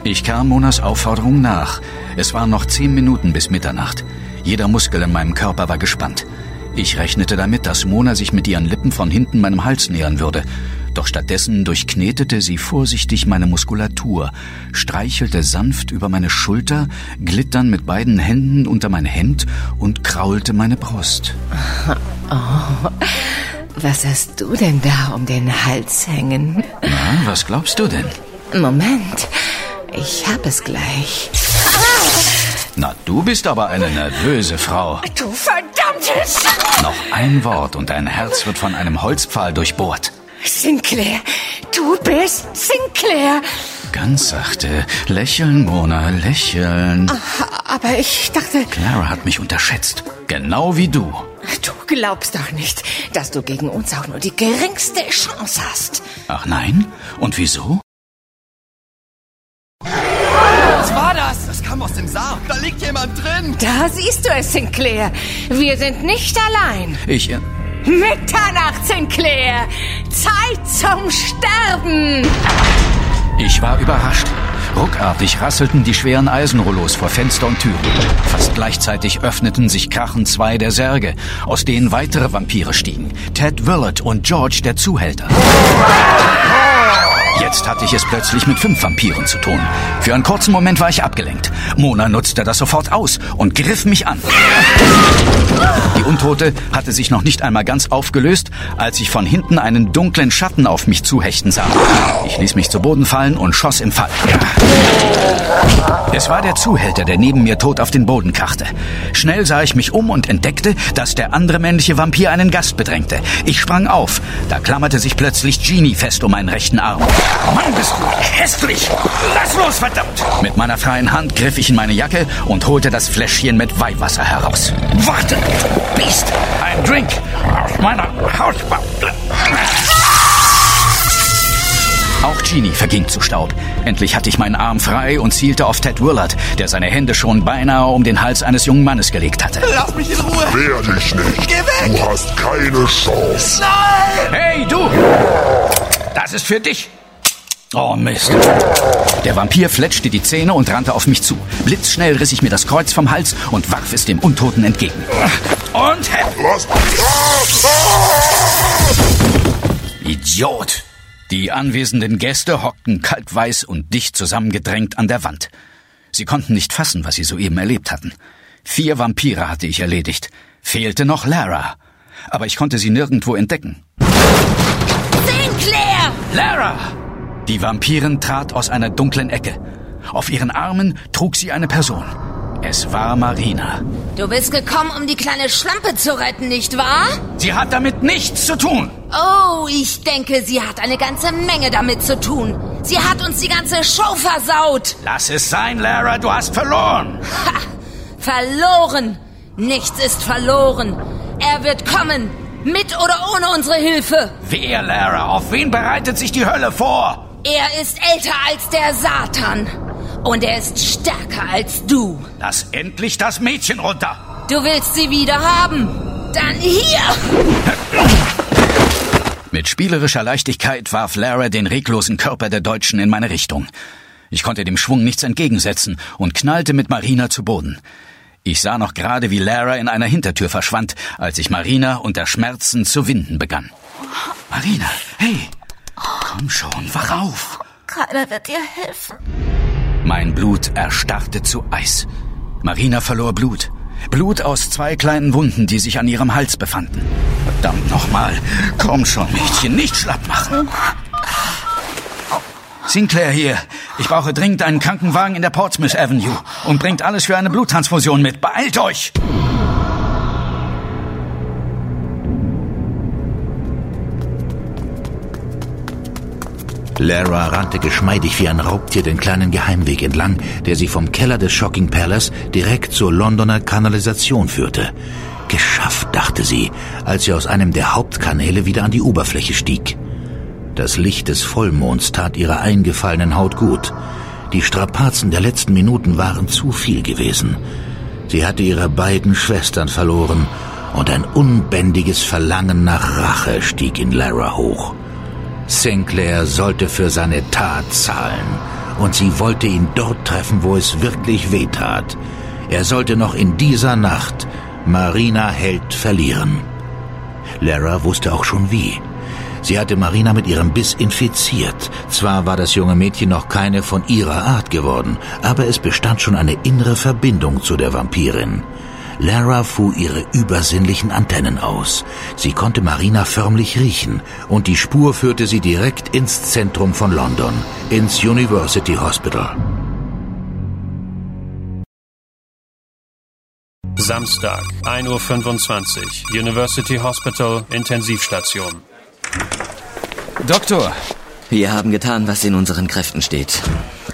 Ich kam Monas Aufforderung nach. Es waren noch zehn Minuten bis Mitternacht. Jeder Muskel in meinem Körper war gespannt. Ich rechnete damit, dass Mona sich mit ihren Lippen von hinten meinem Hals nähern würde. Doch stattdessen durchknetete sie vorsichtig meine Muskulatur, streichelte sanft über meine Schulter, glitt dann mit beiden Händen unter mein Hemd und kraulte meine Brust. Oh, was hast du denn da um den Hals hängen? Na, was glaubst du denn? Moment, ich hab es gleich. Na, du bist aber eine nervöse Frau. Du verdammtes! Noch ein Wort und dein Herz wird von einem Holzpfahl durchbohrt. Sinclair, du bist Sinclair. Ganz sachte. Lächeln, Mona, lächeln. Aber ich dachte... Clara hat mich unterschätzt. Genau wie du. Du glaubst doch nicht, dass du gegen uns auch nur die geringste Chance hast. Ach nein? Und wieso? Dem Sarg. Da liegt jemand drin. Da siehst du es, Sinclair. Wir sind nicht allein. Ich... Äh, Mitternacht, Sinclair. Zeit zum Sterben. Ich war überrascht. Ruckartig rasselten die schweren Eisenrollos vor Fenster und Türen. Fast gleichzeitig öffneten sich krachend zwei der Särge, aus denen weitere Vampire stiegen. Ted Willett und George, der Zuhälter. Jetzt hatte ich es plötzlich mit fünf Vampiren zu tun. Für einen kurzen Moment war ich abgelenkt. Mona nutzte das sofort aus und griff mich an. Die Untote hatte sich noch nicht einmal ganz aufgelöst, als ich von hinten einen dunklen Schatten auf mich zuhechten sah. Ich ließ mich zu Boden fallen und schoss im Fall. Es war der Zuhälter, der neben mir tot auf den Boden krachte. Schnell sah ich mich um und entdeckte, dass der andere männliche Vampir einen Gast bedrängte. Ich sprang auf. Da klammerte sich plötzlich Genie fest um meinen rechten Arm. Mann, bist du hässlich! Lass los, verdammt! Mit meiner freien Hand griff ich in meine Jacke und holte das Fläschchen mit Weihwasser heraus. Warte, du Biest! Ein Drink aus meiner Hausbau. Auch Genie verging zu Staub. Endlich hatte ich meinen Arm frei und zielte auf Ted Willard, der seine Hände schon beinahe um den Hals eines jungen Mannes gelegt hatte. Lass mich in Ruhe! Wehr dich nicht! Geh weg! Du hast keine Chance! Nein! Hey, du! Das ist für dich! Oh Mist. Der Vampir fletschte die Zähne und rannte auf mich zu. Blitzschnell riss ich mir das Kreuz vom Hals und warf es dem Untoten entgegen. Und... Was? Idiot! Die anwesenden Gäste hockten kaltweiß und dicht zusammengedrängt an der Wand. Sie konnten nicht fassen, was sie soeben erlebt hatten. Vier Vampire hatte ich erledigt. Fehlte noch Lara. Aber ich konnte sie nirgendwo entdecken. Sinclair! Lara! Die Vampirin trat aus einer dunklen Ecke. Auf ihren Armen trug sie eine Person. Es war Marina. Du bist gekommen, um die kleine Schlampe zu retten, nicht wahr? Sie hat damit nichts zu tun. Oh, ich denke, sie hat eine ganze Menge damit zu tun. Sie hat uns die ganze Show versaut. Lass es sein, Lara, du hast verloren. Ha! Verloren. Nichts ist verloren. Er wird kommen. Mit oder ohne unsere Hilfe. Wer, Lara? Auf wen bereitet sich die Hölle vor? Er ist älter als der Satan. Und er ist stärker als du. Lass endlich das Mädchen runter. Du willst sie wieder haben. Dann hier. Mit spielerischer Leichtigkeit warf Lara den reglosen Körper der Deutschen in meine Richtung. Ich konnte dem Schwung nichts entgegensetzen und knallte mit Marina zu Boden. Ich sah noch gerade, wie Lara in einer Hintertür verschwand, als ich Marina unter Schmerzen zu winden begann. Marina, hey, komm schon, wach auf. Keiner wird dir helfen. Mein Blut erstarrte zu Eis. Marina verlor Blut. Blut aus zwei kleinen Wunden, die sich an ihrem Hals befanden. Verdammt nochmal. Komm schon, Mädchen, nicht schlapp machen. Sinclair hier. Ich brauche dringend einen Krankenwagen in der Portsmouth Avenue und bringt alles für eine Bluttransfusion mit. Beeilt euch! Lara rannte geschmeidig wie ein Raubtier den kleinen Geheimweg entlang, der sie vom Keller des Shocking Palace direkt zur Londoner Kanalisation führte. Geschafft, dachte sie, als sie aus einem der Hauptkanäle wieder an die Oberfläche stieg. Das Licht des Vollmonds tat ihrer eingefallenen Haut gut. Die Strapazen der letzten Minuten waren zu viel gewesen. Sie hatte ihre beiden Schwestern verloren und ein unbändiges Verlangen nach Rache stieg in Lara hoch. Sinclair sollte für seine Tat zahlen und sie wollte ihn dort treffen, wo es wirklich weh tat. Er sollte noch in dieser Nacht Marina Held verlieren. Lara wusste auch schon wie. Sie hatte Marina mit ihrem Biss infiziert. Zwar war das junge Mädchen noch keine von ihrer Art geworden, aber es bestand schon eine innere Verbindung zu der Vampirin. Lara fuhr ihre übersinnlichen Antennen aus. Sie konnte Marina förmlich riechen und die Spur führte sie direkt ins Zentrum von London, ins University Hospital. Samstag, 1.25 Uhr, University Hospital, Intensivstation. Doktor! Wir haben getan, was in unseren Kräften steht.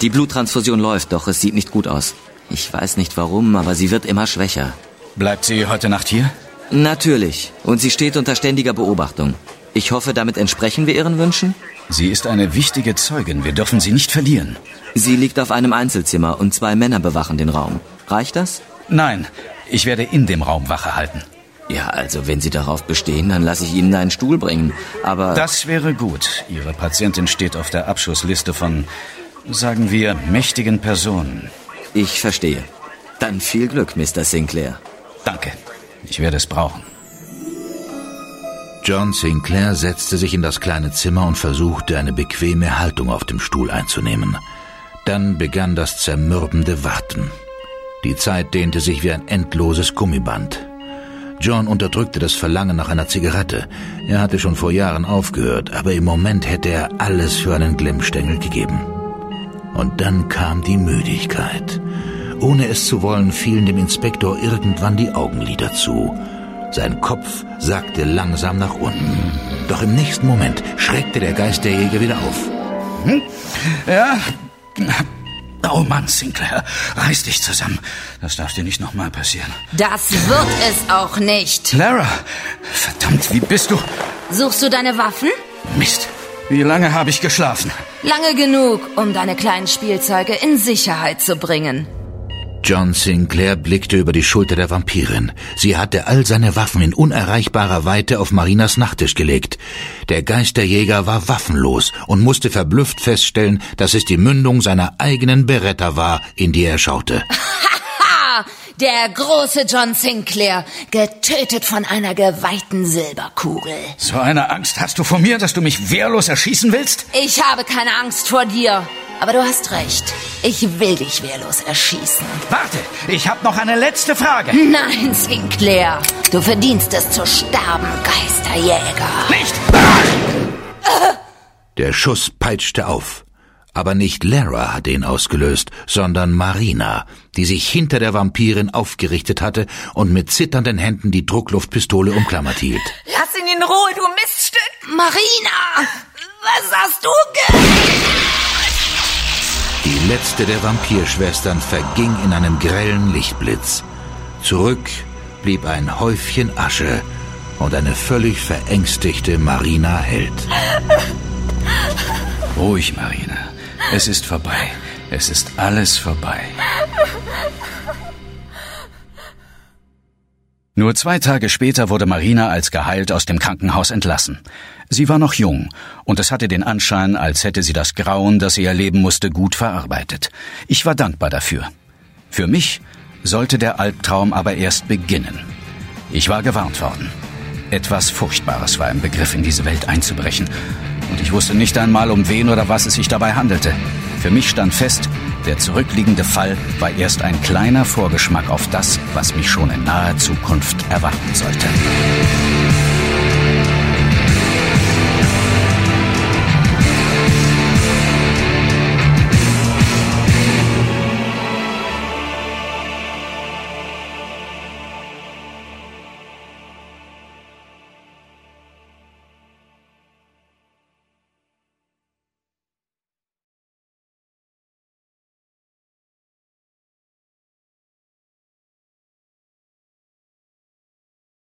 Die Bluttransfusion läuft, doch es sieht nicht gut aus. Ich weiß nicht warum, aber sie wird immer schwächer. Bleibt sie heute Nacht hier? Natürlich. Und sie steht unter ständiger Beobachtung. Ich hoffe, damit entsprechen wir ihren Wünschen? Sie ist eine wichtige Zeugin. Wir dürfen sie nicht verlieren. Sie liegt auf einem Einzelzimmer und zwei Männer bewachen den Raum. Reicht das? Nein, ich werde in dem Raum Wache halten. Ja, also wenn Sie darauf bestehen, dann lasse ich Ihnen einen Stuhl bringen. Aber. Das wäre gut. Ihre Patientin steht auf der Abschussliste von, sagen wir, mächtigen Personen. Ich verstehe. Dann viel Glück, Mr. Sinclair. Danke. Ich werde es brauchen. John Sinclair setzte sich in das kleine Zimmer und versuchte, eine bequeme Haltung auf dem Stuhl einzunehmen. Dann begann das zermürbende Warten. Die Zeit dehnte sich wie ein endloses Gummiband. John unterdrückte das Verlangen nach einer Zigarette. Er hatte schon vor Jahren aufgehört, aber im Moment hätte er alles für einen Glimmstängel gegeben. Und dann kam die Müdigkeit. Ohne es zu wollen, fielen dem Inspektor irgendwann die Augenlider zu. Sein Kopf sackte langsam nach unten. Doch im nächsten Moment schreckte der Geisterjäger wieder auf. Hm? Ja, Oh Mann, Sinclair, reiß dich zusammen. Das darf dir nicht nochmal passieren. Das wird es auch nicht. Lara, verdammt, wie bist du? Suchst du deine Waffen? Mist, wie lange habe ich geschlafen? Lange genug, um deine kleinen Spielzeuge in Sicherheit zu bringen. John Sinclair blickte über die Schulter der Vampirin. Sie hatte all seine Waffen in unerreichbarer Weite auf Marinas Nachttisch gelegt. Der Geisterjäger war waffenlos und musste verblüfft feststellen, dass es die Mündung seiner eigenen Beretta war, in die er schaute. Haha! Der große John Sinclair, getötet von einer geweihten Silberkugel. So eine Angst hast du vor mir, dass du mich wehrlos erschießen willst? Ich habe keine Angst vor dir. Aber du hast recht. Ich will dich wehrlos erschießen. Warte, ich habe noch eine letzte Frage. Nein, Sinclair. Du verdienst es zu sterben, Geisterjäger. Nicht! Der Schuss peitschte auf. Aber nicht Lara hatte ihn ausgelöst, sondern Marina, die sich hinter der Vampirin aufgerichtet hatte und mit zitternden Händen die Druckluftpistole umklammert hielt. Lass ihn in Ruhe, du Miststück! Marina! Was hast du ge... Letzte der Vampirschwestern verging in einem grellen Lichtblitz. Zurück blieb ein Häufchen Asche und eine völlig verängstigte Marina Held. Ruhig, Marina. Es ist vorbei. Es ist alles vorbei. Nur zwei Tage später wurde Marina als geheilt aus dem Krankenhaus entlassen. Sie war noch jung, und es hatte den Anschein, als hätte sie das Grauen, das sie erleben musste, gut verarbeitet. Ich war dankbar dafür. Für mich sollte der Albtraum aber erst beginnen. Ich war gewarnt worden. Etwas Furchtbares war im Begriff, in diese Welt einzubrechen, und ich wusste nicht einmal, um wen oder was es sich dabei handelte. Für mich stand fest, der zurückliegende Fall war erst ein kleiner Vorgeschmack auf das, was mich schon in naher Zukunft erwarten sollte.